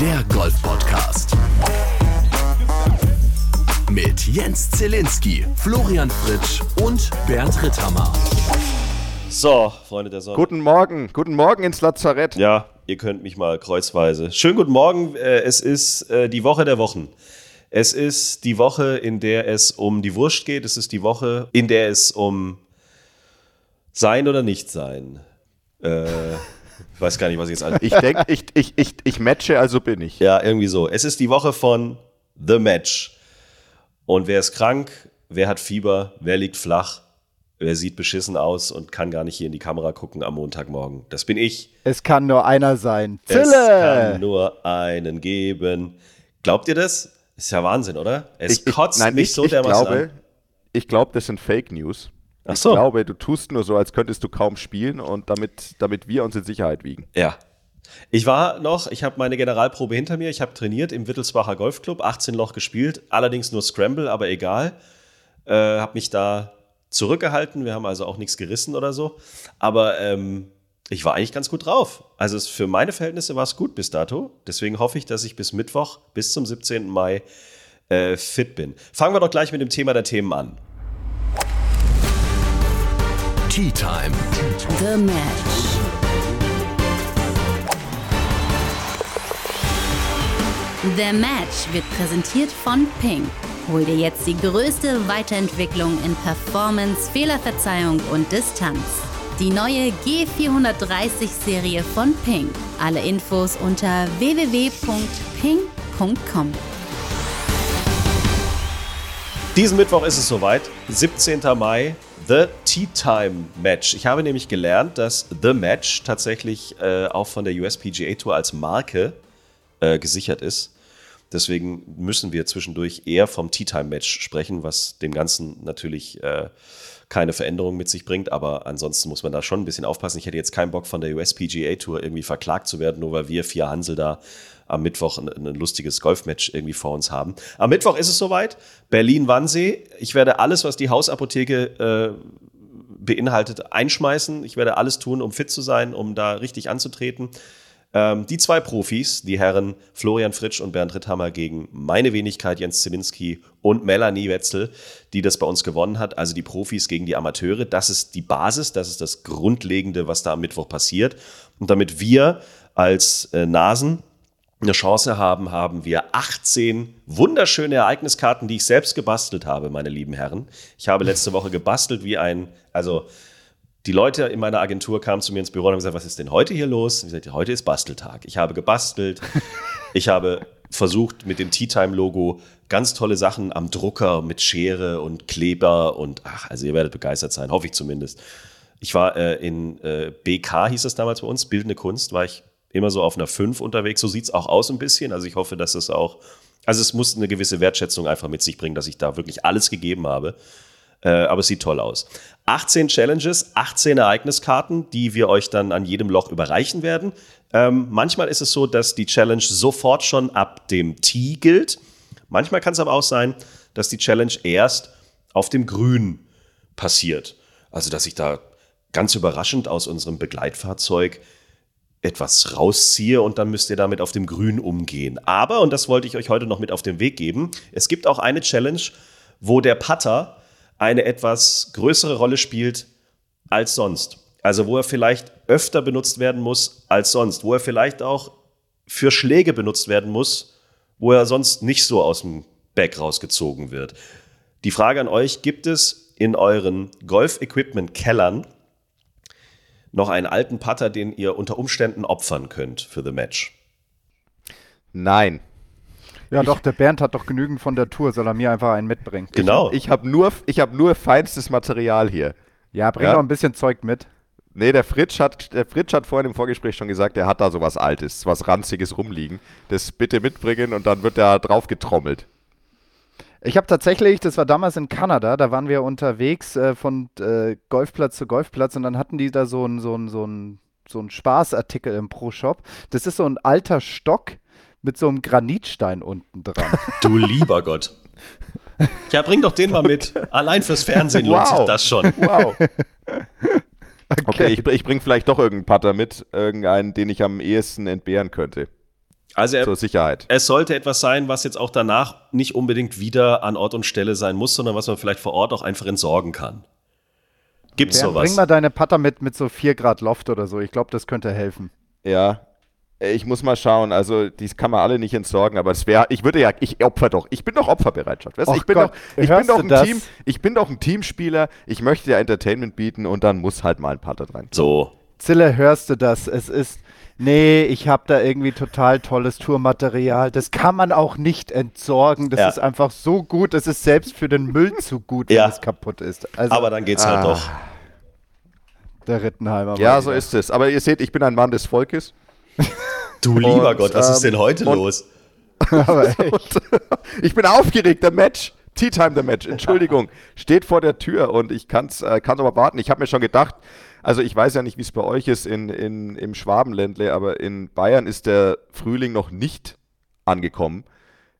der Golf-Podcast. Mit Jens Zielinski, Florian Fritsch und Bernd Ritthammer. So, Freunde der Sonne. Guten Morgen, guten Morgen ins Lazarett. Ja, ihr könnt mich mal kreuzweise. Schönen guten Morgen. Äh, es ist äh, die Woche der Wochen. Es ist die Woche, in der es um die Wurst geht. Es ist die Woche, in der es um Sein oder Nicht-Sein. Äh, ich weiß gar nicht, was ich jetzt alles. Ich denke, ich, ich, ich, ich matche, also bin ich. Ja, irgendwie so. Es ist die Woche von The Match. Und wer ist krank? Wer hat Fieber? Wer liegt flach? Wer sieht beschissen aus und kann gar nicht hier in die Kamera gucken am Montagmorgen? Das bin ich. Es kann nur einer sein. Es kann Zille! nur einen geben. Glaubt ihr das? Ist ja Wahnsinn, oder? Es ich, ich, kotzt nein, mich ich, so ich dermaßen glaube, an. ich glaube, das sind Fake News. Ach Ich so. glaube, du tust nur so, als könntest du kaum spielen und damit, damit wir uns in Sicherheit wiegen. Ja. Ich war noch, ich habe meine Generalprobe hinter mir, ich habe trainiert im Wittelsbacher Golfclub, 18 Loch gespielt, allerdings nur Scramble, aber egal. Äh, habe mich da zurückgehalten, wir haben also auch nichts gerissen oder so. Aber ähm, ich war eigentlich ganz gut drauf. Also es, für meine Verhältnisse war es gut bis dato. Deswegen hoffe ich, dass ich bis Mittwoch, bis zum 17. Mai äh, fit bin. Fangen wir doch gleich mit dem Thema der Themen an. Tea Time. The Match. The Match wird präsentiert von Ping. Hol dir jetzt die größte Weiterentwicklung in Performance, Fehlerverzeihung und Distanz. Die neue G430-Serie von Ping. Alle Infos unter www.ping.com. Diesen Mittwoch ist es soweit, 17. Mai, The Tea Time Match. Ich habe nämlich gelernt, dass The Match tatsächlich äh, auch von der USPGA Tour als Marke äh, gesichert ist. Deswegen müssen wir zwischendurch eher vom Tea Time Match sprechen, was dem Ganzen natürlich äh, keine Veränderung mit sich bringt. Aber ansonsten muss man da schon ein bisschen aufpassen. Ich hätte jetzt keinen Bock von der USPGA Tour irgendwie verklagt zu werden, nur weil wir vier Hansel da am Mittwoch ein, ein lustiges Golfmatch irgendwie vor uns haben. Am Mittwoch ist es soweit. Berlin-Wannsee. Ich werde alles, was die Hausapotheke äh, beinhaltet, einschmeißen. Ich werde alles tun, um fit zu sein, um da richtig anzutreten. Ähm, die zwei Profis, die Herren Florian Fritsch und Bernd Ritthammer gegen meine Wenigkeit Jens Zielinski und Melanie Wetzel, die das bei uns gewonnen hat. Also die Profis gegen die Amateure. Das ist die Basis, das ist das Grundlegende, was da am Mittwoch passiert. Und damit wir als äh, Nasen eine Chance haben, haben wir 18 wunderschöne Ereigniskarten, die ich selbst gebastelt habe, meine lieben Herren. Ich habe letzte Woche gebastelt wie ein, also die Leute in meiner Agentur kamen zu mir ins Büro und haben gesagt, was ist denn heute hier los? Und ich sagte, heute ist Basteltag. Ich habe gebastelt. ich habe versucht, mit dem Tea Time Logo ganz tolle Sachen am Drucker mit Schere und Kleber und ach, also ihr werdet begeistert sein, hoffe ich zumindest. Ich war äh, in äh, BK, hieß das damals bei uns, Bildende Kunst, war ich immer so auf einer 5 unterwegs. So sieht es auch aus ein bisschen. Also ich hoffe, dass es auch, also es muss eine gewisse Wertschätzung einfach mit sich bringen, dass ich da wirklich alles gegeben habe. Äh, aber es sieht toll aus. 18 Challenges, 18 Ereigniskarten, die wir euch dann an jedem Loch überreichen werden. Ähm, manchmal ist es so, dass die Challenge sofort schon ab dem Tee gilt. Manchmal kann es aber auch sein, dass die Challenge erst auf dem Grün passiert. Also, dass ich da ganz überraschend aus unserem Begleitfahrzeug etwas rausziehe und dann müsst ihr damit auf dem Grün umgehen. Aber, und das wollte ich euch heute noch mit auf den Weg geben, es gibt auch eine Challenge, wo der Putter eine etwas größere Rolle spielt als sonst. Also wo er vielleicht öfter benutzt werden muss als sonst, wo er vielleicht auch für Schläge benutzt werden muss, wo er sonst nicht so aus dem Back rausgezogen wird. Die Frage an euch, gibt es in euren Golf-Equipment-Kellern noch einen alten Putter, den ihr unter Umständen opfern könnt für The Match? Nein. Ja, doch, der Bernd hat doch genügend von der Tour, soll er mir einfach einen mitbringen. Genau. Ich habe nur, ich hab nur feinstes Material hier. Ja, bring Ja. doch ein bisschen Zeug mit. Nee, der Fritsch hat, der Fritsch hat vorhin im Vorgespräch schon gesagt, er hat da sowas Altes, was Ranziges rumliegen. Das bitte mitbringen und dann wird da drauf getrommelt. Ich habe tatsächlich, das war damals in Kanada, da waren wir unterwegs äh, von äh, Golfplatz zu Golfplatz und dann hatten die da so einen so ein, so ein, so ein Spaßartikel im Pro-Shop. Das ist so ein alter Stock mit so einem Granitstein unten dran. Du lieber Gott. Ja, bring doch den mal mit. Allein fürs Fernsehen lohnt sich Wow. das schon. Wow. Okay, ich, ich bringe vielleicht doch irgendeinen Putter mit, irgendeinen, den ich am ehesten entbehren könnte. Also er, zur Sicherheit. es sollte etwas sein, was jetzt auch danach nicht unbedingt wieder an Ort und Stelle sein muss, sondern was man vielleicht vor Ort auch einfach entsorgen kann. Gibt's Bernd, sowas? bring mal deine Putter mit, mit so 4 Grad Loft oder so. Ich glaube, das könnte helfen. Ja. Ich muss mal schauen, also die kann man alle nicht entsorgen, aber es wäre, ich würde ja, ich opfer doch, ich bin doch Opferbereitschaft. Weißt? Och ich bin Gott, doch, ich bin doch ein das? Team, ich bin doch ein Teamspieler, ich möchte ja Entertainment bieten und dann muss halt mal ein Putter dran. so. Zille, hörst du das? Es ist. Nee, ich habe da irgendwie total tolles Tourmaterial. Das kann man auch nicht entsorgen. Das Ja. ist einfach so gut. Das ist selbst für den Müll zu gut, wenn Ja. es kaputt ist. Also Aber dann geht's halt Ah. doch. der Rittenheimer. Ja, so wieder. ist es. Aber ihr seht, ich bin ein Mann des Volkes. Du lieber Und, Gott, was ist ähm, denn heute und- los? Aber echt. Ich bin aufgeregt, der Match. Tea Time, der Match, Entschuldigung, steht vor der Tür und ich kann's, äh, kann aber warten. Ich habe mir schon gedacht, also ich weiß ja nicht, wie es bei euch ist in, in, im Schwabenländle, aber in Bayern ist der Frühling noch nicht angekommen.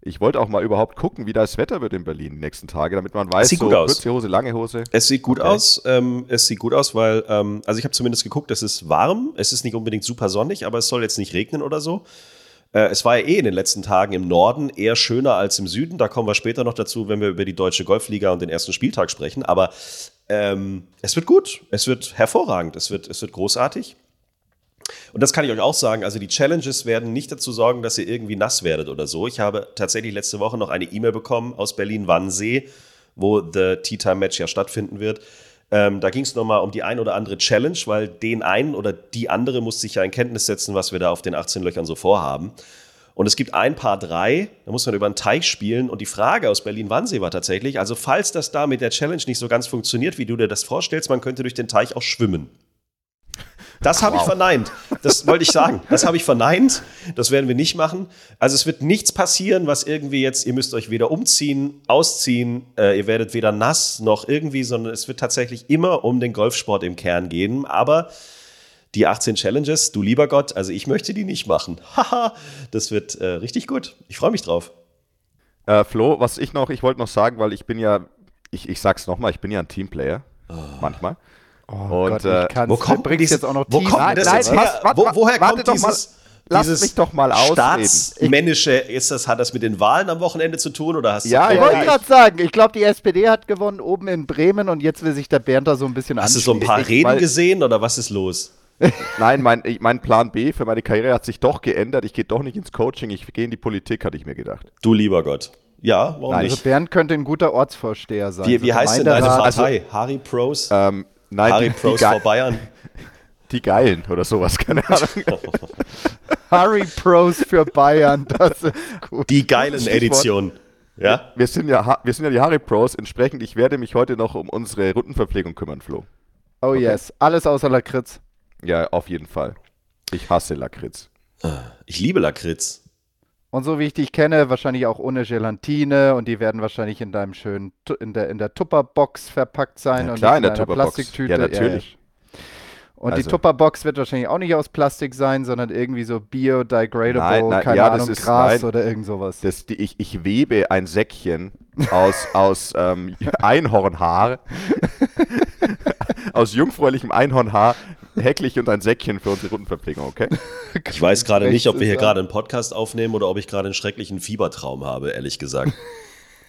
Ich wollte auch mal überhaupt gucken, wie das Wetter wird in Berlin die nächsten Tage, damit man weiß, Sieht so gut aus. kurze Hose, lange Hose. Es sieht gut Okay. aus. Ähm, es sieht gut aus, weil, ähm, also ich habe zumindest geguckt, es ist warm. Es ist nicht unbedingt super sonnig, aber es soll jetzt nicht regnen oder so. Äh, es war ja eh in den letzten Tagen im Norden eher schöner als im Süden. Da kommen wir später noch dazu, wenn wir über die deutsche Golfliga und den ersten Spieltag sprechen. Aber ähm, es wird gut. Es wird hervorragend. Es wird, es wird großartig. Und das kann ich euch auch sagen. Also die Challenges werden nicht dazu sorgen, dass ihr irgendwie nass werdet oder so. Ich habe tatsächlich letzte Woche noch eine E-Mail bekommen aus Berlin-Wannsee, wo The Tea Time Match ja stattfinden wird. Ähm, da ging es nochmal um die ein oder andere Challenge, weil den einen oder die andere muss sich ja in Kenntnis setzen, was wir da auf den 18 Löchern so vorhaben. Und es gibt ein paar drei, da muss man über einen Teich spielen. Und die Frage aus Berlin-Wannsee war tatsächlich, also falls das da mit der Challenge nicht so ganz funktioniert, wie du dir das vorstellst, man könnte durch den Teich auch schwimmen. Das habe ich verneint. Das wollte ich sagen. Das habe ich verneint. Das werden wir nicht machen. Also es wird nichts passieren, was irgendwie jetzt, ihr müsst euch weder umziehen, ausziehen, äh, ihr werdet weder nass noch irgendwie, sondern es wird tatsächlich immer um den Golfsport im Kern gehen. Aber die 18 Challenges, du lieber Gott, also ich möchte die nicht machen. Haha, das wird äh, richtig gut. Ich freue mich drauf. Äh, Flo, was ich noch, ich wollte noch sagen, weil ich bin ja, ich, ich sag's nochmal, ich bin ja ein Teamplayer. Manchmal. Oh Und, Gott, äh, ich kann's. wo kommt dieses- jetzt auch noch wo kommt das jetzt her? Wo, woher kommt doch mal. dieses, Lass dieses mich doch mal ausreden. staatsmännische, ist das, hat das mit den Wahlen am Wochenende zu tun oder hast du Ja, Ich wollte gerade sagen, ich glaube, die SPD hat gewonnen oben in Bremen und jetzt will sich der Bernd da so ein bisschen Hast du so ein paar Reden weil- gesehen oder was ist los? Nein, mein, mein Plan B für meine Karriere hat sich doch geändert. Ich gehe doch nicht ins Coaching, ich gehe in die Politik, hatte ich mir gedacht. Du lieber Gott. Ja, warum Nein, Also nicht? Bernd könnte ein guter Ortsvorsteher sein. Wie, wie heißt denn deine Gemeinderat. Partei? Harry Pros? Ähm, nein, Harry die, die, Pros Ge vor Bayern? die Geilen oder sowas, keine Ahnung. Harry Pros für Bayern, das ist gut. Die geilen. Editionen. Ja? Wir sind, ja, wir sind ja die Harry Pros, entsprechend, ich werde mich heute noch um unsere Rundenverpflegung kümmern, Flo. Oh yes, alles außer Lakritz. Ja, auf jeden Fall. Ich hasse Lakritz. Ich liebe Lakritz. Und so wie ich dich kenne, wahrscheinlich auch ohne Gelatine und die werden wahrscheinlich in deinem schönen, in der, in der Tupperbox verpackt sein Ja, und klar, nicht in der einer Tupperbox. Plastiktüte. Ja, natürlich. Und die Also- Tupperbox wird wahrscheinlich auch nicht aus Plastik sein, sondern irgendwie so biodegradable, Nein, nein, keine ja, das Ahnung, ist- Gras nein. oder irgend sowas. Das, die, ich, ich webe ein Säckchen aus, aus ähm, Einhornhaar, aus jungfräulichem Einhornhaar, häkle ich und ein Säckchen für unsere Rundenverpflegung, okay? Ich weiß gerade nicht, ob wir hier gerade einen Podcast aufnehmen oder ob ich gerade einen schrecklichen Fiebertraum habe, ehrlich gesagt.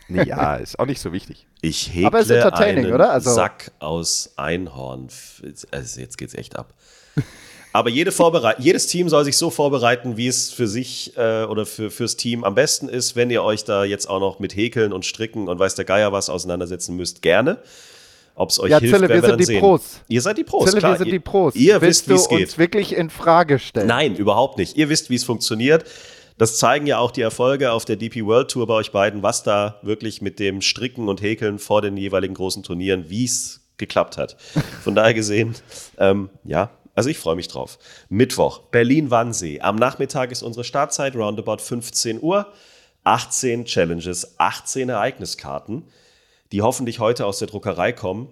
Nee, ja, ist auch nicht so wichtig. Ich häkle Aber es ist entertaining, einen oder? Also- Sack aus Einhorn. Also jetzt geht's echt ab. Aber jede Vorberei jedes Team soll sich so vorbereiten, wie es für sich äh, oder für, fürs Team am besten ist. Wenn ihr euch da jetzt auch noch mit Häkeln und Stricken und weiß der Geier was auseinandersetzen müsst, gerne. Ob es euch Ja, hilft, Zille, wir werden sind dann die sehen. Pros. Ihr seid die Pros, Zille, klar. wir sind Ihr- die Pros. Ihr Willst wisst, wie es geht. uns wirklich in Frage stellen? Nein, überhaupt nicht. Ihr wisst, wie es funktioniert. Das zeigen ja auch die Erfolge auf der DP World Tour bei euch beiden, was da wirklich mit dem Stricken und Häkeln vor den jeweiligen großen Turnieren, wie es geklappt hat. Von daher gesehen, ähm, ja, also ich freue mich drauf. Mittwoch, Berlin-Wannsee. Am Nachmittag ist unsere Startzeit, roundabout 15 Uhr. 18 Challenges, 18 Ereigniskarten, die hoffentlich heute aus der Druckerei kommen.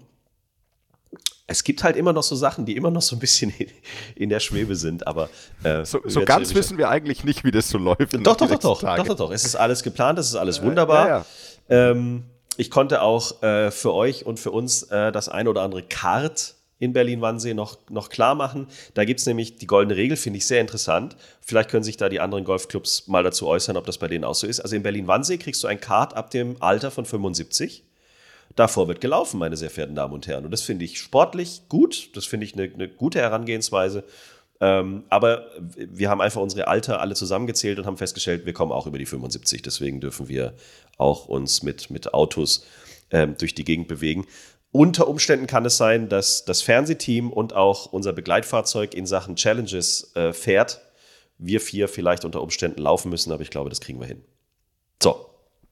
Es gibt halt immer noch so Sachen, die immer noch so ein bisschen in, der Schwebe sind, aber äh, So, so ganz wissen wir eigentlich nicht, wie das so läuft. Doch, doch, doch, doch, doch, doch, doch. Es ist alles geplant, es ist alles wunderbar. Ja, Ähm, ich konnte auch äh, für euch und für uns äh, das ein oder andere Kart in Berlin-Wannsee noch, noch klar machen. Da gibt es nämlich die goldene Regel, finde ich sehr interessant. Vielleicht können sich da die anderen Golfclubs mal dazu äußern, ob das bei denen auch so ist. Also in Berlin-Wannsee kriegst du ein Card ab dem Alter von 75. Davor wird gelaufen, meine sehr verehrten Damen und Herren. Und das finde ich sportlich gut. Das finde ich eine, eine gute Herangehensweise. Ähm, aber wir haben einfach unsere Alter alle zusammengezählt und haben festgestellt, wir kommen auch über die 75. Deswegen dürfen wir auch uns mit, mit Autos ähm, durch die Gegend bewegen. Unter Umständen kann es sein, dass das Fernsehteam und auch unser Begleitfahrzeug in Sachen Challenges äh, fährt. Wir vier vielleicht unter Umständen laufen müssen, aber ich glaube, das kriegen wir hin. So.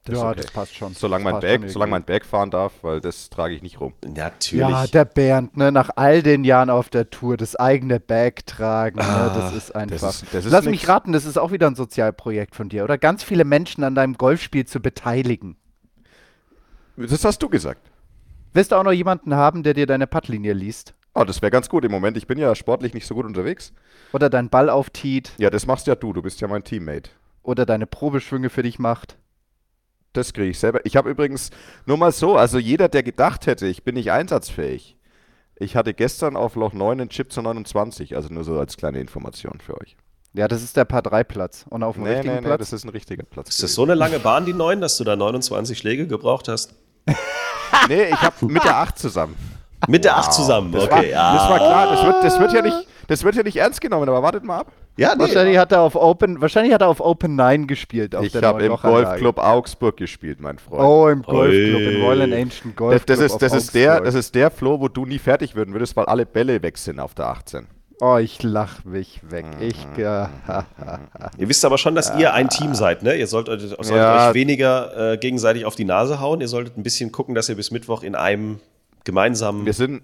Das ja, okay. das passt schon. Solange mein, Berg, solange mein Berg fahren darf, weil das trage ich nicht rum. Natürlich. Ja, der Bernd, ne, nach all den Jahren auf der Tour, das eigene Bag tragen, ah, ne, das ist einfach. Das ist, das ist Lass nix. mich raten, das ist auch wieder ein Sozialprojekt von dir, oder? Ganz viele Menschen an deinem Golfspiel zu beteiligen. Das hast du gesagt. Willst du auch noch jemanden haben, der dir deine Puttlinie liest? Oh, das wäre ganz gut im Moment. Ich bin ja sportlich nicht so gut unterwegs. Oder deinen Ball auftiet. Ja, das machst ja du. Du bist ja mein Teammate. Oder deine Probeschwünge für dich macht. Das kriege ich selber. Ich habe übrigens nur mal so, also jeder, der gedacht hätte, ich bin nicht einsatzfähig. Ich hatte gestern auf Loch 9 einen Chip zu 29, also nur so als kleine Information für euch. Ja, das ist der Paar 3 Platz. Und auf dem nee, richtigen nee, Platz? Nee, das ist ein richtiger Platz. Ist das so eine lange Bahn, die 9, dass du da 29 Schläge gebraucht hast? nee, ich habe mit der 8 zusammen. Mit der 8 zusammen, das okay. War, ja. Das war klar, das wird, das, wird ja nicht, das wird ja nicht ernst genommen, aber wartet mal ab. Ja, nee, wahrscheinlich, hat er auf Open, wahrscheinlich hat er auf Open 9 gespielt. ich habe im Golfclub Augsburg gespielt, mein Freund. Oh, im Golfclub, im Royal Ancient Golf das, das, ist, das, ist der, das ist der Flo, wo du nie fertig werden würdest, weil alle Bälle weg sind auf der 18. Oh, ich lach mich weg. Ich, äh, ihr wisst aber schon, dass ihr ein Team seid, ne? Ihr sollt, solltet ja. euch weniger äh, gegenseitig auf die Nase hauen. Ihr solltet ein bisschen gucken, dass ihr bis Mittwoch in einem gemeinsamen. Wir sind,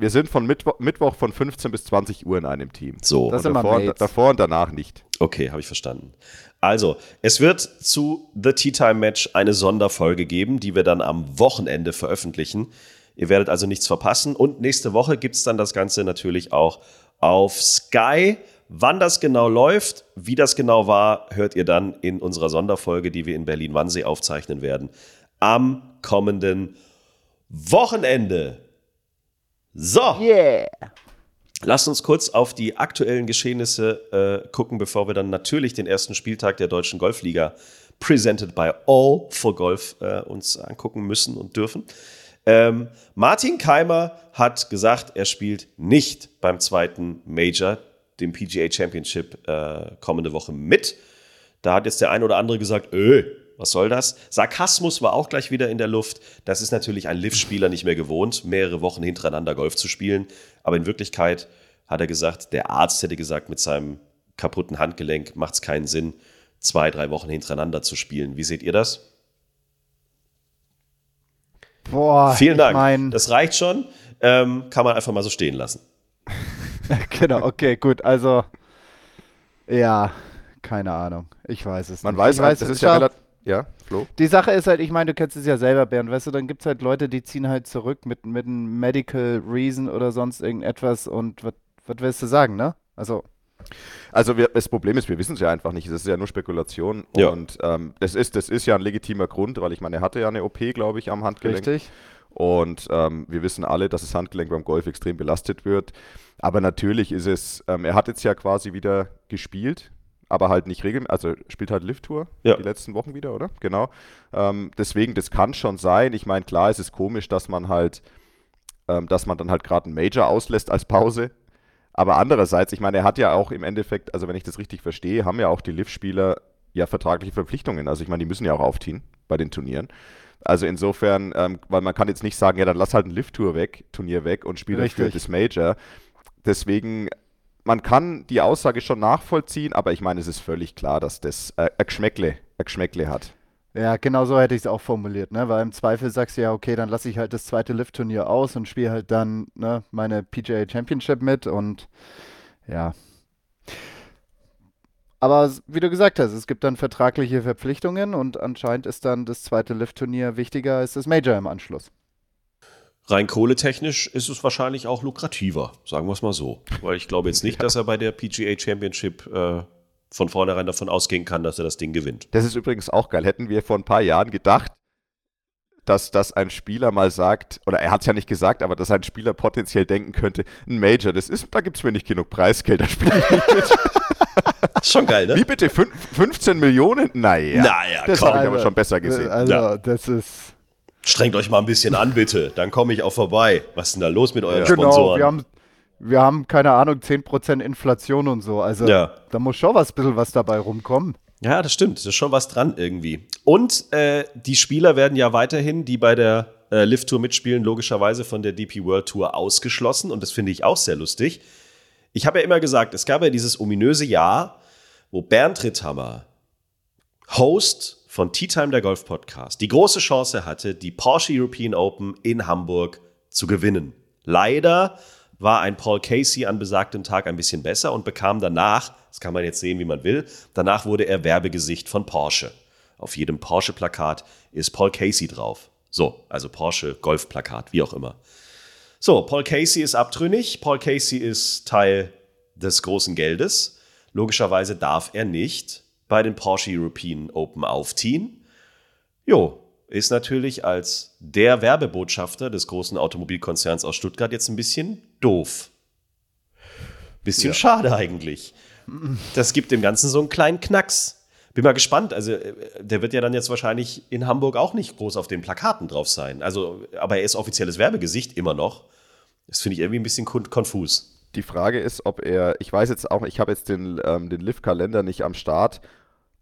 wir sind von Mittwoch, Mittwoch von 15 bis 20 Uhr in einem Team. So. Das und davor, und, davor und danach nicht. Okay, habe ich verstanden. Also, es wird zu The Tea Time Match eine Sonderfolge geben, die wir dann am Wochenende veröffentlichen. Ihr werdet also nichts verpassen. Und nächste Woche gibt es dann das Ganze natürlich auch auf Sky. Wann das genau läuft, wie das genau war, hört ihr dann in unserer Sonderfolge, die wir in Berlin-Wannsee aufzeichnen werden, am kommenden Wochenende. So. Yeah. Lasst uns kurz auf die aktuellen Geschehnisse äh, gucken, bevor wir dann natürlich den ersten Spieltag der Deutschen Golfliga presented by All for Golf äh, uns angucken müssen und dürfen. Ähm, Martin Keimer hat gesagt, er spielt nicht beim zweiten Major, dem PGA Championship, äh, kommende Woche mit. Da hat jetzt der ein oder andere gesagt, öh, was soll das? Sarkasmus war auch gleich wieder in der Luft. Das ist natürlich ein Liv-Spieler nicht mehr gewohnt, mehrere Wochen hintereinander Golf zu spielen. Aber in Wirklichkeit hat er gesagt, der Arzt hätte gesagt, mit seinem kaputten Handgelenk macht es keinen Sinn, zwei, drei Wochen hintereinander zu spielen. Wie seht ihr das? Boah, Vielen Dank. Mein... Das reicht schon. Ähm, kann man einfach mal so stehen lassen. genau, okay, gut. Also, ja, keine Ahnung. Ich weiß es man nicht. Man weiß, halt, das ist ja relativ. Ja, Flo. Die Sache ist halt, ich meine, du kennst es ja selber, Bernd, weißt du, dann gibt es halt Leute, die ziehen halt zurück mit, mit einem Medical Reason oder sonst irgendetwas und was willst du sagen, ne? Also. Also wir, das Problem ist, wir wissen es ja einfach nicht. Es ist ja nur Spekulation. Ja. Und ähm, das, ist, das ist ja ein legitimer Grund, weil ich meine, er hatte ja eine OP, glaube ich, am Handgelenk. Richtig. Und ähm, wir wissen alle, dass das Handgelenk beim Golf extrem belastet wird. Aber natürlich ist es, ähm, er hat jetzt ja quasi wieder gespielt, aber halt nicht regelmäßig, also spielt halt Lift-Tour ja. die letzten Wochen wieder, oder? Genau. Ähm, deswegen, das kann schon sein. Ich meine, klar, es ist komisch, dass man halt, ähm, dass man dann halt gerade einen Major auslässt als Pause. Aber andererseits, ich meine, er hat ja auch im Endeffekt, also wenn ich das richtig verstehe, haben ja auch die Liv-Spieler ja vertragliche Verpflichtungen. Also ich meine, die müssen ja auch aufziehen bei den Turnieren. Also insofern, ähm, weil man kann jetzt nicht sagen, ja, dann lass halt ein Lift-Tour weg, Turnier weg und spiel dafür das Major. Deswegen, man kann die Aussage schon nachvollziehen, aber ich meine, es ist völlig klar, dass das äh, ein Geschmäckle, ein Geschmäckle hat. Ja, genau so hätte ich es auch formuliert, ne? Weil im Zweifel sagst du ja, okay, dann lasse ich halt das zweite Lift-Turnier aus und spiele halt dann ne, meine PGA Championship mit und ja. Aber wie du gesagt hast, es gibt dann vertragliche Verpflichtungen und anscheinend ist dann das zweite Lift-Turnier wichtiger als das Major im Anschluss. Rein kohletechnisch ist es wahrscheinlich auch lukrativer, sagen wir es mal so. Weil ich glaube jetzt nicht, dass er bei der PGA Championship äh, von vornherein davon ausgehen kann, dass er das Ding gewinnt. Das ist übrigens auch geil. Hätten wir vor ein paar Jahren gedacht, dass, dass ein Spieler mal sagt, oder er hat es ja nicht gesagt, aber dass ein Spieler potenziell denken könnte, ein Major, das ist, da gibt es mir nicht genug Preisgeld, da spiele ich nicht mit. Schon geil, ne? Wie bitte? Fün 15 Millionen? Naja, Naja, das habe ich aber schon besser gesehen. Also, Ja. das ist. Strengt euch mal ein bisschen an, bitte. Dann komme ich auch vorbei. Was ist denn da los mit euren Genau, Sponsoren? wir haben, wir haben, keine Ahnung, 10% Inflation und so. Also, Ja. da muss schon was bisschen was dabei rumkommen. Ja, das stimmt. Da ist schon was dran irgendwie. Und äh, die Spieler werden ja weiterhin, die bei der äh, Lift-Tour mitspielen, logischerweise von der DP World Tour ausgeschlossen. Und das finde ich auch sehr lustig. Ich habe ja immer gesagt, es gab ja dieses ominöse Jahr, wo Bernd Ritthammer, Host von Tea Time der Golf Podcast, die große Chance hatte, die Porsche European Open in Hamburg zu gewinnen. Leider war ein Paul Casey an besagtem Tag ein bisschen besser und bekam danach, das kann man jetzt sehen, wie man will, danach wurde er Werbegesicht von Porsche. Auf jedem Porsche-Plakat ist Paul Casey drauf. So, also Porsche Golf-Plakat, wie auch immer. So, Paul Casey ist abtrünnig. Paul Casey ist Teil des großen Geldes. Logischerweise darf er nicht bei den Porsche European Open aufziehen. Jo, ist natürlich als der Werbebotschafter des großen Automobilkonzerns aus Stuttgart jetzt ein bisschen doof. Bisschen schade eigentlich. Das gibt dem Ganzen so einen kleinen Knacks. Bin mal gespannt. Also, äh, der wird ja dann jetzt wahrscheinlich in Hamburg auch nicht groß auf den Plakaten drauf sein. Also, aber er ist offizielles Werbegesicht immer noch. Das finde ich irgendwie ein bisschen kon- konfus. Die Frage ist, ob er, ich weiß jetzt auch, ich habe jetzt den, ähm, den Lift-Kalender nicht am Start,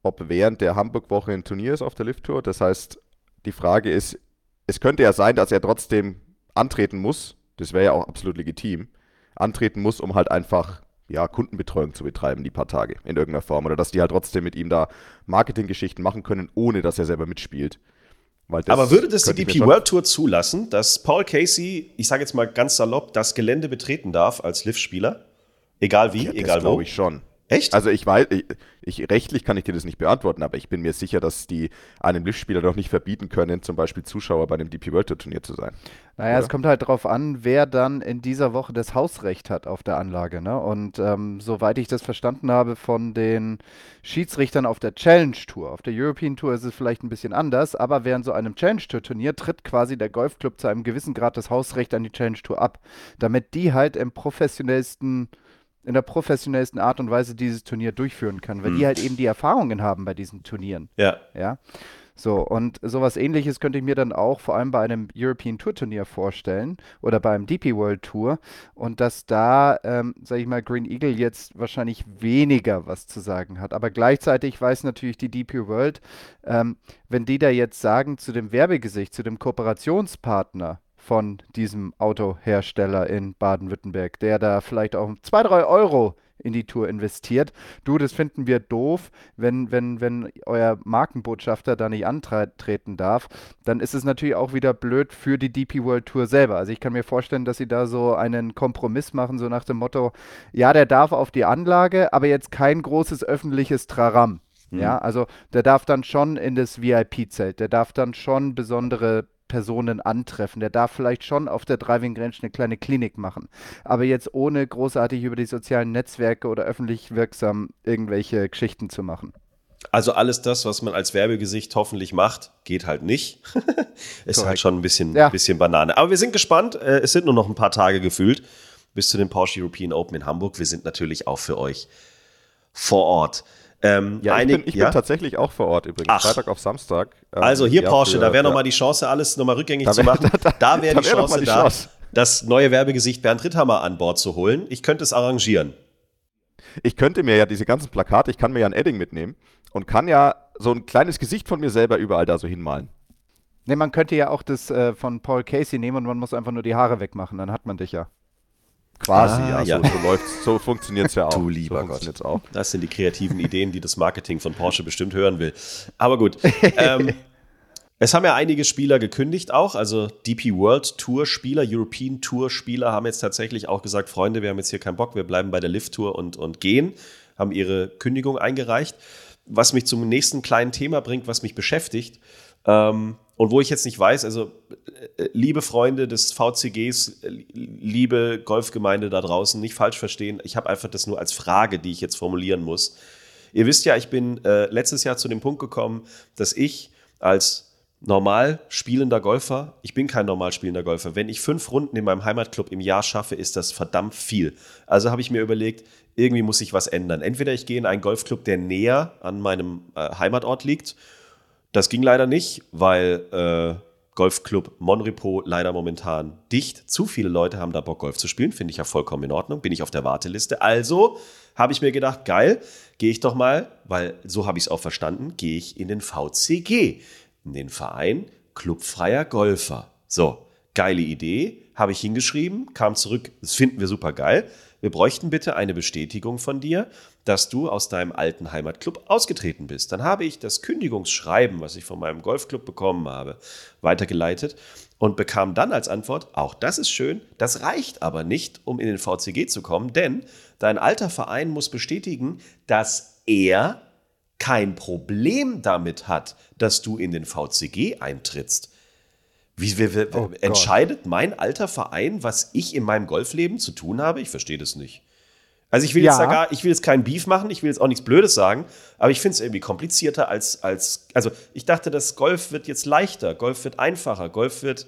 ob während der Hamburg-Woche ein Turnier ist auf der Lift-Tour. Das heißt, die Frage ist, es könnte ja sein, dass er trotzdem antreten muss. Das wäre ja auch absolut legitim. Antreten muss, um halt einfach ja, Kundenbetreuung zu betreiben, die paar Tage in irgendeiner Form. Oder dass die halt trotzdem mit ihm da Marketinggeschichten machen können, ohne dass er selber mitspielt. Das aber würde das die DP World Tour zulassen, dass Paul Casey, ich sage jetzt mal ganz salopp, das Gelände betreten darf als Lift-Spieler? Egal wie, Ja, das egal wo. glaube ich schon. Echt? Also ich weiß, ich, ich, rechtlich kann ich dir das nicht beantworten, aber ich bin mir sicher, dass die einem Liftspieler doch nicht verbieten können, zum Beispiel Zuschauer bei einem DP World Tour Turnier zu sein. Naja, es Oder? kommt halt drauf an, wer dann in dieser Woche das Hausrecht hat auf der Anlage. Ne? Und ähm, soweit ich das verstanden habe von den Schiedsrichtern auf der Challenge Tour, auf der European Tour ist es vielleicht ein bisschen anders, aber während so einem Challenge Tour Turnier tritt quasi der Golfclub zu einem gewissen Grad das Hausrecht an die Challenge Tour ab, damit die halt im professionellsten in der professionellsten Art und Weise dieses Turnier durchführen kann, weil die halt eben die Erfahrungen haben bei diesen Turnieren. ja. Ja. So, und sowas ähnliches könnte ich mir dann auch vor allem bei einem European Tour Turnier vorstellen oder beim DP World Tour und dass da, ähm, sag ich mal, Green Eagle jetzt wahrscheinlich weniger was zu sagen hat. Aber gleichzeitig weiß natürlich die DP World, ähm, wenn die da jetzt sagen zu dem Werbegesicht, zu dem Kooperationspartner, von diesem Autohersteller in Baden-Württemberg, der da vielleicht auch 2, 3 Euro in die Tour investiert. Du, das finden wir doof, wenn, wenn, wenn euer Markenbotschafter da nicht antreten darf, dann ist es natürlich auch wieder blöd für die DP World Tour selber. Also ich kann mir vorstellen, dass sie da so einen Kompromiss machen, so nach dem Motto, ja, der darf auf die Anlage, aber jetzt kein großes öffentliches Traram. Ja, also der darf dann schon in das VIP-Zelt, der darf dann schon besondere Personen antreffen. Der darf vielleicht schon auf der Driving Range eine kleine Klinik machen, aber jetzt ohne großartig über die sozialen Netzwerke oder öffentlich wirksam irgendwelche Geschichten zu machen. Also alles das, was man als Werbegesicht hoffentlich macht, geht halt nicht. ist halt schon ein bisschen, Ja. bisschen Banane. Aber wir sind gespannt. Äh, Es sind nur noch ein paar Tage gefühlt bis zu den Porsche European Open in Hamburg. Wir sind natürlich auch für euch vor Ort. Ähm, Ja, ich, einig- bin, ich ja? bin tatsächlich auch vor Ort übrigens. Ach. Freitag auf Samstag. Ähm, Also hier ja, Porsche, für- da wäre nochmal die Chance, alles nochmal rückgängig Da zu wär- machen. da- Da wäre da die wär Chance die da, Chance. das neue Werbegesicht Bernd Ritthammer an Bord zu holen. Ich könnte es arrangieren. Ich könnte mir ja diese ganzen Plakate, ich kann mir ja ein Edding mitnehmen und kann ja so ein kleines Gesicht von mir selber überall da so hinmalen. Ne, man könnte ja auch das äh, von Paul Casey nehmen und man muss einfach nur die Haare wegmachen, dann hat man dich ja. Quasi, Ah, ja, ja. So, so läuft's, so funktioniert es ja auch. Du lieber so Gott. auch. Das sind die kreativen Ideen, die das Marketing von Porsche bestimmt hören will. Aber gut. ähm, es haben ja einige Spieler gekündigt auch. Also DP World Tour Spieler, European Tour Spieler haben jetzt tatsächlich auch gesagt, Freunde, wir haben jetzt hier keinen Bock, wir bleiben bei der Lift Tour und, und gehen. Haben ihre Kündigung eingereicht. Was mich zum nächsten kleinen Thema bringt, was mich beschäftigt. Ähm, und wo ich jetzt nicht weiß, also äh, liebe Freunde des VCGs, äh, liebe Golfgemeinde da draußen, nicht falsch verstehen. Ich habe einfach das nur als Frage, die ich jetzt formulieren muss. Ihr wisst ja, ich bin äh, letztes Jahr zu dem Punkt gekommen, dass ich als normal spielender Golfer. Ich bin kein normal spielender Golfer. Wenn ich fünf Runden in meinem Heimatclub im Jahr schaffe, ist das verdammt viel. Also habe ich mir überlegt, irgendwie muss ich was ändern. Entweder ich gehe in einen Golfclub, der näher an meinem äh, Heimatort liegt. Das ging leider nicht, weil äh, Golfclub Monrepo leider momentan dicht. Zu viele Leute haben da Bock, Golf zu spielen. Finde ich ja vollkommen in Ordnung. Bin ich auf der Warteliste. Also habe ich mir gedacht, geil, gehe ich doch mal, weil so habe ich es auch verstanden, gehe ich in den VCG, in den Verein Clubfreier Golfer. So, geile Idee, habe ich hingeschrieben, kam zurück, das finden wir super geil. Wir bräuchten bitte eine Bestätigung von dir, dass du aus deinem alten Heimatclub ausgetreten bist. Dann habe ich das Kündigungsschreiben, was ich von meinem Golfclub bekommen habe, weitergeleitet und bekam dann als Antwort, auch das ist schön, das reicht aber nicht, um in den VCG zu kommen, denn dein alter Verein muss bestätigen, dass er kein Problem damit hat, dass du in den VCG eintrittst. Wie, wie, wie Oh entscheidet mein alter Verein, was ich in meinem Golfleben zu tun habe? Ich verstehe das nicht. Also ich will Ja. jetzt da gar, ich will jetzt keinen Beef machen, ich will jetzt auch nichts Blödes sagen, aber ich finde es irgendwie komplizierter als, als, also ich dachte, das Golf wird jetzt leichter, Golf wird einfacher, Golf wird,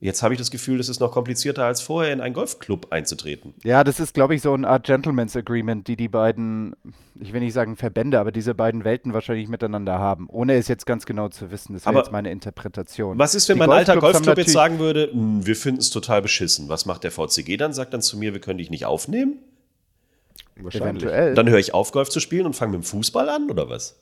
jetzt habe ich das Gefühl, es ist noch komplizierter als vorher in einen Golfclub einzutreten. Ja, das ist, glaube ich, so eine Art Gentleman's Agreement, die die beiden, ich will nicht sagen Verbände, aber diese beiden Welten wahrscheinlich miteinander haben, ohne es jetzt ganz genau zu wissen. Das wäre jetzt meine Interpretation. Was ist, wenn Die mein alter Golfclub jetzt sagen würde, "Hm, wir finden es total beschissen. Was macht der VCG dann? Sagt dann zu mir, wir können dich nicht aufnehmen? Wahrscheinlich. Eventuell. Dann höre ich auf, Golf zu spielen und fange mit dem Fußball an oder was?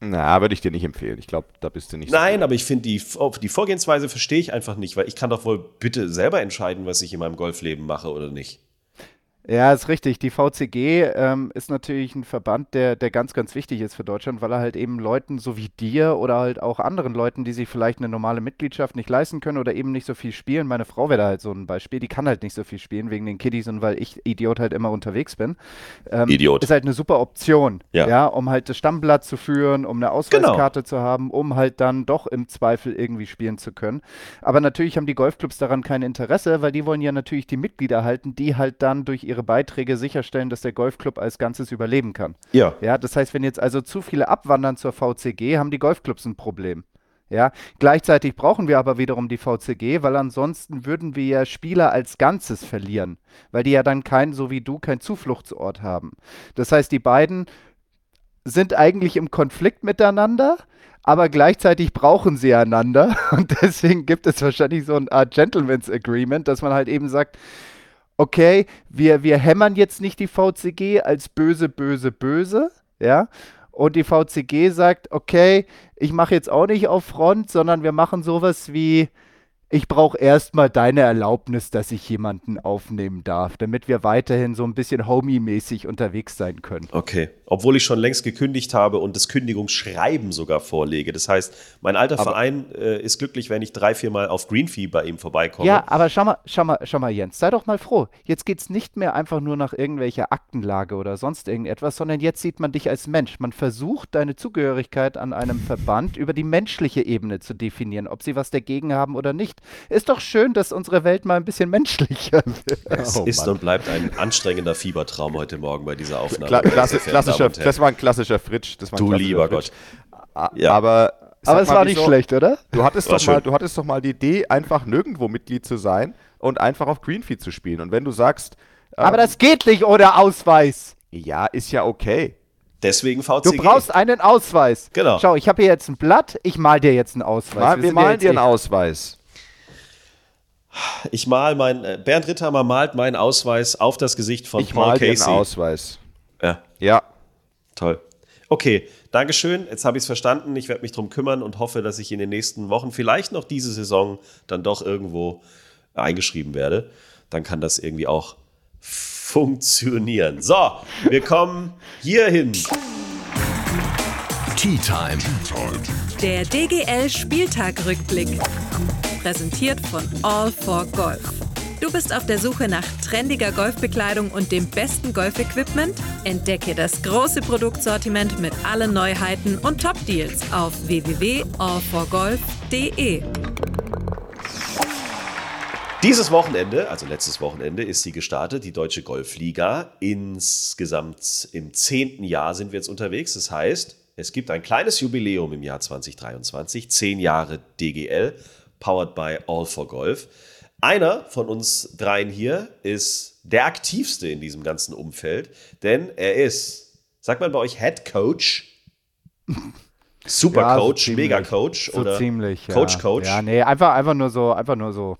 Na, würde ich dir nicht empfehlen. Ich glaube, da bist du nicht Nein, aber ich finde die, die Vorgehensweise verstehe ich einfach nicht, weil ich kann doch wohl bitte selber entscheiden, was ich in meinem Golfleben mache oder nicht. Ja, ist richtig. Die VCG ähm, ist natürlich ein Verband, der, der ganz, ganz wichtig ist für Deutschland, weil er halt eben Leuten so wie dir oder halt auch anderen Leuten, die sich vielleicht eine normale Mitgliedschaft nicht leisten können oder eben nicht so viel spielen. Meine Frau wäre da halt so ein Beispiel, die kann halt nicht so viel spielen wegen den Kiddies und weil ich Idiot halt immer unterwegs bin. Ähm, Idiot. Ist halt eine super Option, Ja. ja, um halt das Stammblatt zu führen, um eine Ausweiskarte zu haben, um halt dann doch im Zweifel irgendwie spielen zu können. Aber natürlich haben die Golfclubs daran kein Interesse, weil die wollen ja natürlich die Mitglieder halten, die halt dann durch ihre Beiträge sicherstellen, dass der Golfclub als Ganzes überleben kann. Ja. Ja, das heißt, wenn jetzt also zu viele abwandern zur VCG, haben die Golfclubs ein Problem. Ja, gleichzeitig brauchen wir aber wiederum die VCG, weil ansonsten würden wir ja Spieler als Ganzes verlieren, weil die ja dann kein, so wie du, kein Zufluchtsort haben. Das heißt, die beiden sind eigentlich im Konflikt miteinander, aber gleichzeitig brauchen sie einander und deswegen gibt es wahrscheinlich so eine Art Gentleman's Agreement, dass man halt eben sagt, okay, wir, wir hämmern jetzt nicht die VCG als böse, böse, böse, ja, und die VCG sagt, okay, ich mache jetzt auch nicht auf Front, sondern wir machen sowas wie, ich brauche erstmal deine Erlaubnis, dass ich jemanden aufnehmen darf, damit wir weiterhin so ein bisschen homie-mäßig unterwegs sein können. Okay. Obwohl ich schon längst gekündigt habe und das Kündigungsschreiben sogar vorlege. Das heißt, mein alter Verein äh, ist glücklich, wenn ich drei, vier Mal auf Greenfee bei ihm vorbeikomme. Ja, aber schau mal, schau mal, schau mal, Jens, sei doch mal froh. Jetzt geht es nicht mehr einfach nur nach irgendwelcher Aktenlage oder sonst irgendetwas, sondern jetzt sieht man dich als Mensch. Man versucht, deine Zugehörigkeit an einem Verband über die menschliche Ebene zu definieren, ob sie was dagegen haben oder nicht. Ist doch schön, dass unsere Welt mal ein bisschen menschlicher wird. Es Oh, ist Mann. und bleibt ein anstrengender Fiebertraum heute Morgen bei dieser Aufnahme. Kla klasse, klassischer, das war ein klassischer Fritsch. Das war ein Du klassischer lieber Fritsch. Gott. A- Ja. Aber, Aber es war nicht wieso- schlecht, oder? Du hattest, War doch mal, du hattest doch mal die Idee, einfach nirgendwo Mitglied zu sein und einfach auf Greenfeed zu spielen. Und wenn du sagst, ähm, Aber das geht nicht ohne Ausweis. ja, ist ja okay. Deswegen Du VCG. brauchst einen Ausweis. Genau. Schau, ich habe hier jetzt ein Blatt, ich mal dir jetzt einen Ausweis. Mal, wir ja malen dir einen Ausweis. Ich mal mein, äh, Bernd Ritthammer malt meinen Ausweis auf das Gesicht von Ich Paul mal Casey. Ausweis. Ja, Ja. toll. Okay, Dankeschön. Jetzt habe ich es verstanden. Ich werde mich darum kümmern und hoffe, dass ich in den nächsten Wochen, vielleicht noch diese Saison, dann doch irgendwo eingeschrieben werde. Dann kann das irgendwie auch funktionieren. So, wir kommen hierhin. Tea Time. Der DGL Spieltag-Rückblick. Präsentiert von All for Golf. Du bist auf der Suche nach trendiger Golfbekleidung und dem besten Golfequipment? Entdecke das große Produktsortiment mit allen Neuheiten und Top-Deals auf www.allforgolf.de. Dieses Wochenende, also letztes Wochenende, ist sie gestartet, die Deutsche Golfliga. Insgesamt im zehnten Jahr sind wir jetzt unterwegs. Das heißt, es gibt ein kleines Jubiläum im Jahr 2023, zehn Jahre DGL, powered by All for Golf. Einer von uns dreien hier ist der aktivste in diesem ganzen Umfeld, denn er ist, sagt man bei euch Head Coach, Super Ja, so Coach, ziemlich. Mega Coach So oder ziemlich. Ja. Coach Coach? Ja, nee, einfach, einfach nur so, einfach nur so.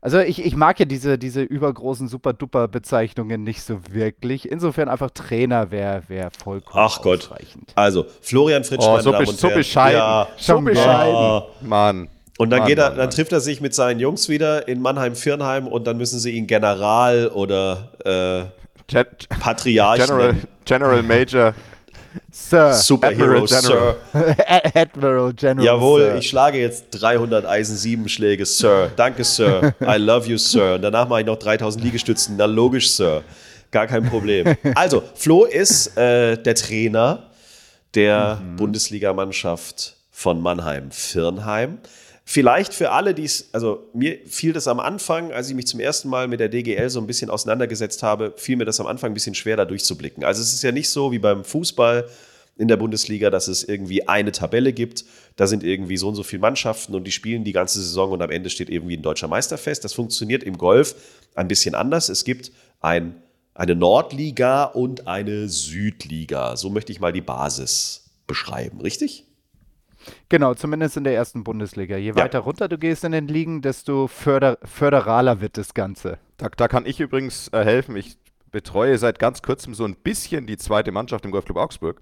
Also ich, ich mag ja diese, diese übergroßen Super-Duper-Bezeichnungen nicht so wirklich. Insofern einfach Trainer wäre wär vollkommen Ach Gott. ausreichend. Also, Florian Fritsch, Oh, meine so, Damen und so Herren. bescheiden. Ja. so bescheiden. Mann. Und dann Mann, geht er, Mann, dann Mann. trifft er sich mit seinen Jungs wieder in Mannheim-Firnheim und dann müssen sie ihn General oder äh, Gen Patriarch General, nennen. General Major. Sir, Superhero, Admiral General. Sir. Admiral General. Jawohl, Sir. ich schlage jetzt 300 Eisen 7 Schläge, Sir. Danke, Sir. I love you, Sir. Und danach mache ich noch 3000 Liegestützen. Na logisch, Sir. Gar kein Problem. Also, Flo ist äh, der Trainer der Bundesligamannschaft von Mannheim-Firnheim. Vielleicht für alle, die es, also mir fiel das am Anfang, als ich mich zum ersten Mal mit der DGL so ein bisschen auseinandergesetzt habe, fiel mir das am Anfang ein bisschen schwer, da durchzublicken. Also es ist ja nicht so wie beim Fußball in der Bundesliga, dass es irgendwie eine Tabelle gibt, da sind irgendwie so und so viele Mannschaften und die spielen die ganze Saison und am Ende steht irgendwie ein deutscher Meister fest. Das funktioniert im Golf ein bisschen anders. Es gibt ein, eine Nordliga und eine Südliga. So möchte ich mal die Basis beschreiben, richtig? Genau, zumindest in der ersten Bundesliga. Je Ja. weiter runter du gehst in den Ligen, desto förder föderaler wird das Ganze. Da, da kann ich übrigens äh, helfen. Ich betreue seit ganz kurzem so ein bisschen die zweite Mannschaft im Golfclub Augsburg.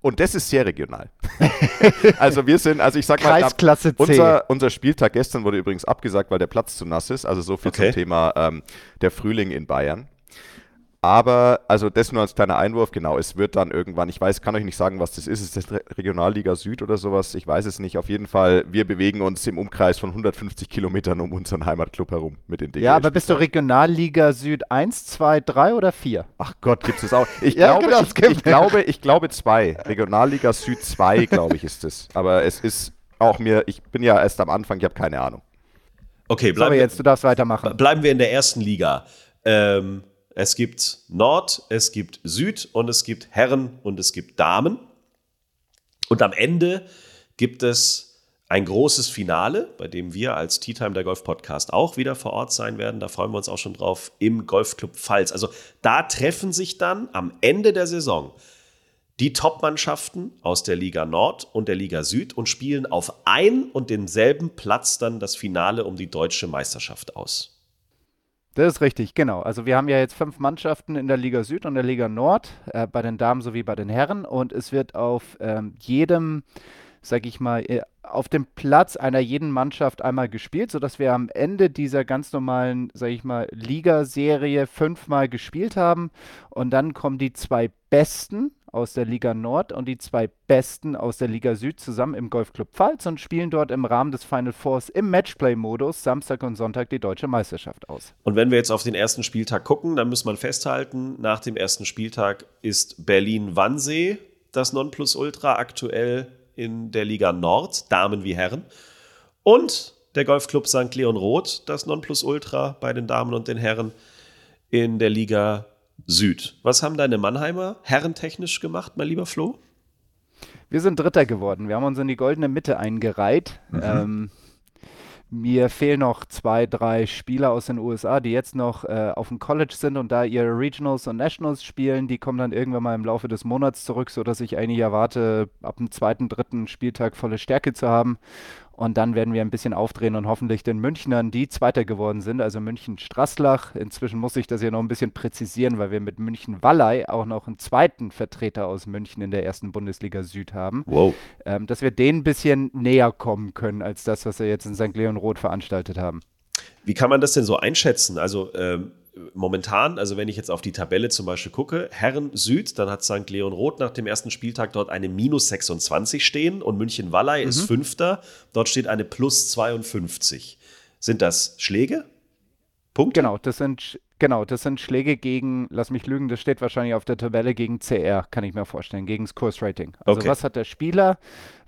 Und das ist sehr regional. also wir sind, also ich sag mal, Kreisklasse C. unser, unser Spieltag gestern wurde übrigens abgesagt, weil der Platz zu nass ist. Also so viel Okay. zum Thema ähm, der Frühling in Bayern. Aber, also das nur als kleiner Einwurf, genau, es wird dann irgendwann, ich weiß, kann euch nicht sagen, was das ist, ist das Re Regionalliga Süd oder sowas, ich weiß es nicht, auf jeden Fall, wir bewegen uns im Umkreis von 150 Kilometern um unseren Heimatclub herum mit den DGL. Ja, aber bist du Regionalliga Süd 1, 2, 3 oder 4? Ach Gott, gibt es auch. Ich, Ja, glaube, genau, es ich, ich, glaube, ich glaube zwei. Regionalliga Süd 2, glaube ich, ist es. Aber es ist auch mir, ich bin ja erst am Anfang, ich habe keine Ahnung. Okay, Aber bleiben, jetzt, du darfst weitermachen. bleiben wir in der ersten Liga. Ähm, es gibt Nord, es gibt Süd und es gibt Herren und es gibt Damen. Und am Ende gibt es ein großes Finale, bei dem wir als Tea Time der Golf Podcast auch wieder vor Ort sein werden. Da freuen wir uns auch schon drauf im Golfclub Pfalz. Also da treffen sich dann am Ende der Saison die Top-Mannschaften aus der Liga Nord und der Liga Süd und spielen auf ein und denselben Platz dann das Finale um die deutsche Meisterschaft aus. Das ist richtig, genau. Also wir haben ja jetzt fünf Mannschaften in der Liga Süd und der Liga Nord, äh, bei den Damen sowie bei den Herren. Und es wird auf ähm, jedem, sag ich mal, äh, auf dem Platz einer jeden Mannschaft einmal gespielt, sodass wir am Ende dieser ganz normalen, sag ich mal, Ligaserie fünfmal gespielt haben. Und dann kommen die zwei Besten aus der Liga Nord und die zwei Besten aus der Liga Süd zusammen im Golfclub Pfalz und spielen dort im Rahmen des Final Fours im Matchplay-Modus Samstag und Sonntag die deutsche Meisterschaft aus. Und wenn wir jetzt auf den ersten Spieltag gucken, dann muss man festhalten, nach dem ersten Spieltag ist Berlin-Wannsee das Nonplusultra aktuell in der Liga Nord, Damen wie Herren. Und der Golfclub St. Leon Roth, das Nonplusultra bei den Damen und den Herren in der Liga Süd. Was haben deine Mannheimer herrentechnisch gemacht, mein lieber Flo? Wir sind Dritter geworden. Wir haben uns in die goldene Mitte eingereiht. Ähm, mir fehlen noch zwei, drei Spieler aus den USA, die jetzt noch äh, auf dem College sind und da ihre Regionals und Nationals spielen. Die kommen dann irgendwann mal im Laufe des Monats zurück, sodass ich eigentlich erwarte, ab dem zweiten, dritten Spieltag volle Stärke zu haben. Und dann werden wir ein bisschen aufdrehen und hoffentlich den Münchnern, die Zweiter geworden sind, also München-Straßlach. Inzwischen muss ich das hier noch ein bisschen präzisieren, weil wir mit München-Wallei auch noch einen zweiten Vertreter aus München in der ersten Bundesliga Süd haben, Wow. ähm, dass wir denen ein bisschen näher kommen können als das, was wir jetzt in St. Leon Roth veranstaltet haben. Wie kann man das denn so einschätzen? Also ähm, momentan, also wenn ich jetzt auf die Tabelle zum Beispiel gucke, Herren Süd, dann hat St. Leon Roth nach dem ersten Spieltag dort eine minus 26 stehen und München-Wallei ist Fünfter, dort steht eine plus 52. Sind das Schläge? Punkte? Genau, das sind, Genau, das sind Schläge gegen, lass mich lügen, das steht wahrscheinlich auf der Tabelle gegen CR, kann ich mir vorstellen, gegen das Kursrating. Also Okay. was hat der Spieler,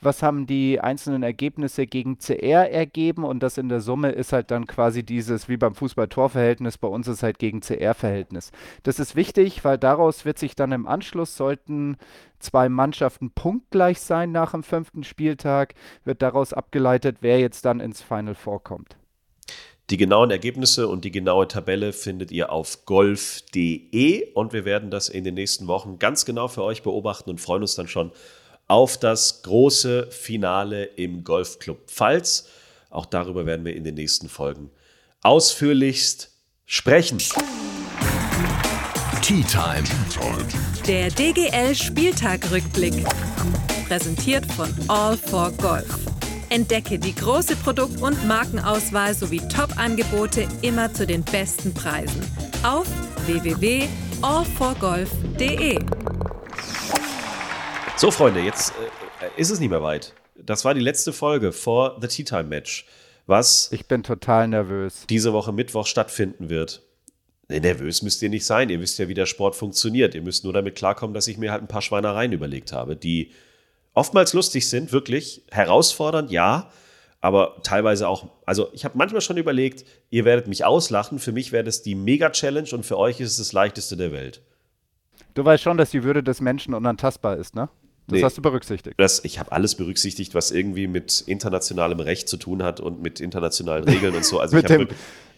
was haben die einzelnen Ergebnisse gegen CR ergeben und das in der Summe ist halt dann quasi dieses, wie beim Fußball-Tor-Verhältnis, bei uns ist halt gegen CR-Verhältnis. Das ist wichtig, weil daraus wird sich dann im Anschluss, sollten zwei Mannschaften punktgleich sein nach dem fünften Spieltag, wird daraus abgeleitet, wer jetzt dann ins Final Four kommt. Die genauen Ergebnisse und die genaue Tabelle findet ihr auf golf.de und wir werden das in den nächsten Wochen ganz genau für euch beobachten und freuen uns dann schon auf das große Finale im Golfclub Pfalz. Auch darüber werden wir in den nächsten Folgen ausführlichst sprechen. Tea Time. Der DGL Spieltag-Rückblick. Präsentiert von All for Golf. Entdecke die große Produkt- und Markenauswahl sowie Top-Angebote immer zu den besten Preisen. Auf www.allforgolf.de. So, Freunde, jetzt äh, ist es nicht mehr weit. Das war die letzte Folge vor The Tea Time Match, was Ich bin total nervös. diese Woche Mittwoch stattfinden wird. Nee, nervös müsst ihr nicht sein. Ihr wisst ja, wie der Sport funktioniert. Ihr müsst nur damit klarkommen, dass ich mir halt ein paar Schweinereien überlegt habe, die oftmals lustig sind, wirklich herausfordernd, ja, aber teilweise auch. Also, ich habe manchmal schon überlegt, ihr werdet mich auslachen. Für mich wäre das die Mega-Challenge und für euch ist es das leichteste der Welt. Du weißt schon, dass die Würde des Menschen unantastbar ist, ne? Das Nee. hast du berücksichtigt. Das, ich habe alles berücksichtigt, was irgendwie mit internationalem Recht zu tun hat und mit internationalen Regeln und so. Also ich Mit dem,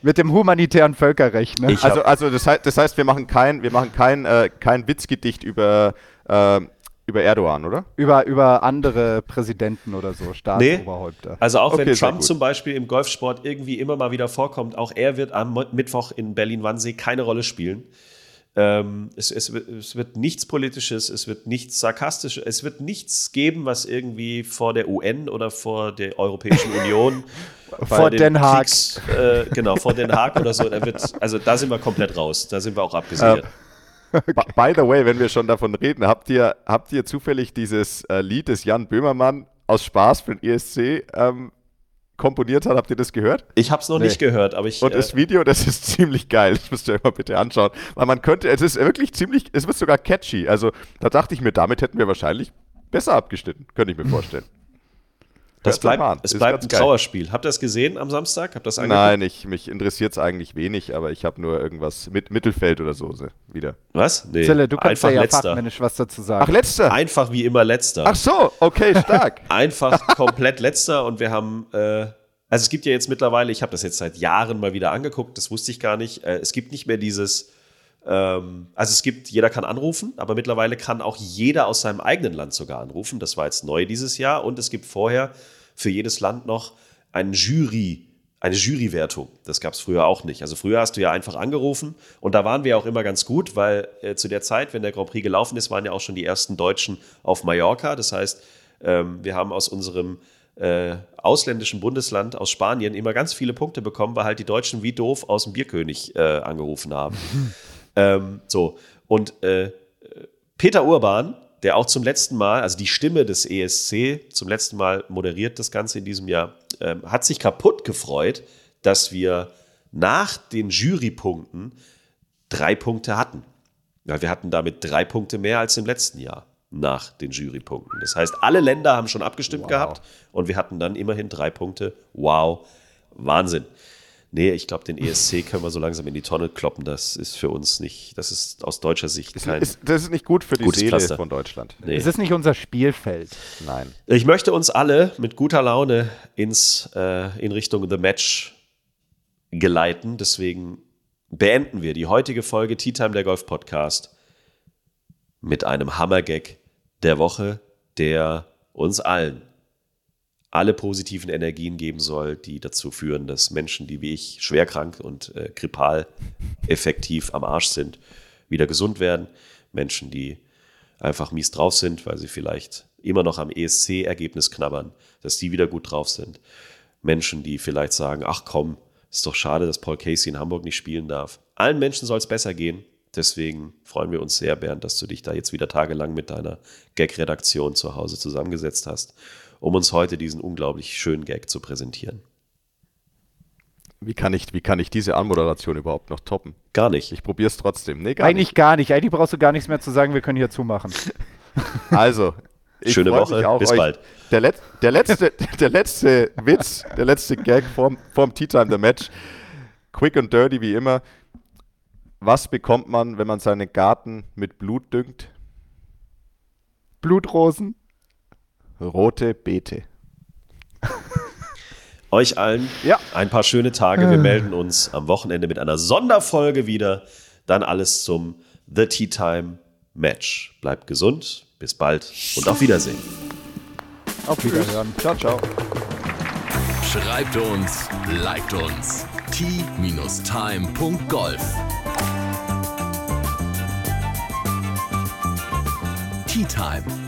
mit dem humanitären Völkerrecht, ne? Also, also das, heißt, das heißt, wir machen kein, wir machen kein, äh, kein Witzgedicht über, äh, über Erdogan, oder? über, über andere Präsidenten oder so, Staatsoberhäupter. Also auch wenn Okay, sehr Trump zum Beispiel im Golfsport irgendwie immer mal wieder vorkommt, auch er wird am Mittwoch in Berlin-Wannsee keine Rolle spielen. Ähm, es, es, wird- es wird nichts Politisches, es wird nichts Sarkastisches, es wird nichts geben, was irgendwie vor der UN oder vor der Europäischen Union Vor den Den Haag. Kriegs, äh, genau, vor Den Haag oder so. Da wird, also da sind wir komplett raus. Da sind wir auch abgesichert. By- By the way, wenn wir schon davon reden, habt ihr, habt ihr zufällig dieses äh, Lied, das Jan Böhmermann aus Spaß für den ESC ähm, komponiert hat? Habt ihr das gehört? Ich habe es noch Nee. nicht gehört, aber ich. Und äh, das Video, das ist ziemlich geil. Das müsst ihr euch mal bitte anschauen. Weil man könnte, es ist wirklich ziemlich, es wird sogar catchy. Also da dachte ich mir, damit hätten wir wahrscheinlich besser abgeschnitten. Könnte ich mir vorstellen. Das bleibt, an. es Ist bleibt ein. Trauerspiel. Habt ihr das gesehen am Samstag? Habt ihr das angeguckt? Nein, ich, mich interessiert es eigentlich wenig, aber ich habe nur irgendwas mit Mittelfeld oder so wieder. Was? Nee. Zille, du kannst Einfach ja letzter. fachmännisch was dazu sagen. Ach, letzter. Einfach wie immer letzter. Ach so, okay, stark. Einfach komplett letzter und wir haben, äh, also es gibt ja jetzt mittlerweile, ich habe das jetzt seit Jahren mal wieder angeguckt, das wusste ich gar nicht, äh, es gibt nicht mehr dieses, also es gibt, jeder kann anrufen, aber mittlerweile kann auch jeder aus seinem eigenen Land sogar anrufen, das war jetzt neu dieses Jahr und es gibt vorher für jedes Land noch ein Jury, eine Jurywertung. Das gab es früher auch nicht. Also früher hast du ja einfach angerufen und da waren wir auch immer ganz gut, weil äh, zu der Zeit, wenn der Grand Prix gelaufen ist, waren ja auch schon die ersten Deutschen auf Mallorca. Das heißt, ähm, wir haben aus unserem äh, ausländischen Bundesland, aus Spanien, immer ganz viele Punkte bekommen, weil halt die Deutschen wie doof aus dem Bierkönig äh, angerufen haben. ähm, so, und äh, Peter Urban, der auch zum letzten Mal, also die Stimme des ESC, zum letzten Mal moderiert das Ganze in diesem Jahr, ähm, hat sich kaputt gefreut, dass wir nach den Jurypunkten drei Punkte hatten. Ja, wir hatten damit drei Punkte mehr als im letzten Jahr nach den Jurypunkten. Das heißt, alle Länder haben schon abgestimmt gehabt und wir hatten dann immerhin drei Punkte. Wow, Wahnsinn. Nee, ich glaube, den ESC können wir so langsam in die Tonne kloppen. Das ist für uns nicht, das ist aus deutscher Sicht kein. Ist, das ist nicht gut für die Seele Pflaster. von Deutschland. Nee. Es ist nicht unser Spielfeld. Nein. Ich möchte uns alle mit guter Laune ins, äh, in Richtung The Match geleiten. Deswegen beenden wir die heutige Folge Tea Time der Golf Podcast mit einem Hammergag der Woche, der uns allen alle positiven Energien geben soll, die dazu führen, dass Menschen, die wie ich schwerkrank und äh, grippal effektiv am Arsch sind, wieder gesund werden. Menschen, die einfach mies drauf sind, weil sie vielleicht immer noch am ESC-Ergebnis knabbern, dass die wieder gut drauf sind. Menschen, die vielleicht sagen, ach komm, ist doch schade, dass Paul Casey in Hamburg nicht spielen darf. Allen Menschen soll es besser gehen. Deswegen freuen wir uns sehr, Bernd, dass du dich da jetzt wieder tagelang mit deiner Gag-Redaktion zu Hause zusammengesetzt hast, um uns heute diesen unglaublich schönen Gag zu präsentieren. Wie kann, ich, wie kann ich diese Anmoderation überhaupt noch toppen? Gar nicht. Ich probiere es trotzdem. Nee, gar Eigentlich gar nicht. Eigentlich brauchst du gar nichts mehr zu sagen, wir können hier zumachen. nicht. Also, ich Schöne Woche, mich auch, bis euch- bald. Der, Let der, letzte, der letzte Witz, der letzte Gag vorm, vorm Tea Time the Match. Quick and dirty wie immer. Was bekommt man, wenn man seinen Garten mit Blut düngt? Blutrosen. Rote Beete. Euch allen Ja. ein paar schöne Tage. Wir melden uns am Wochenende mit einer Sonderfolge wieder. Dann alles zum The Tea Time Match. Bleibt gesund, bis bald und auf Wiedersehen. Auf Wiederhören. Ciao, ciao. Schreibt uns, liked uns. t-time.golf Tea Time,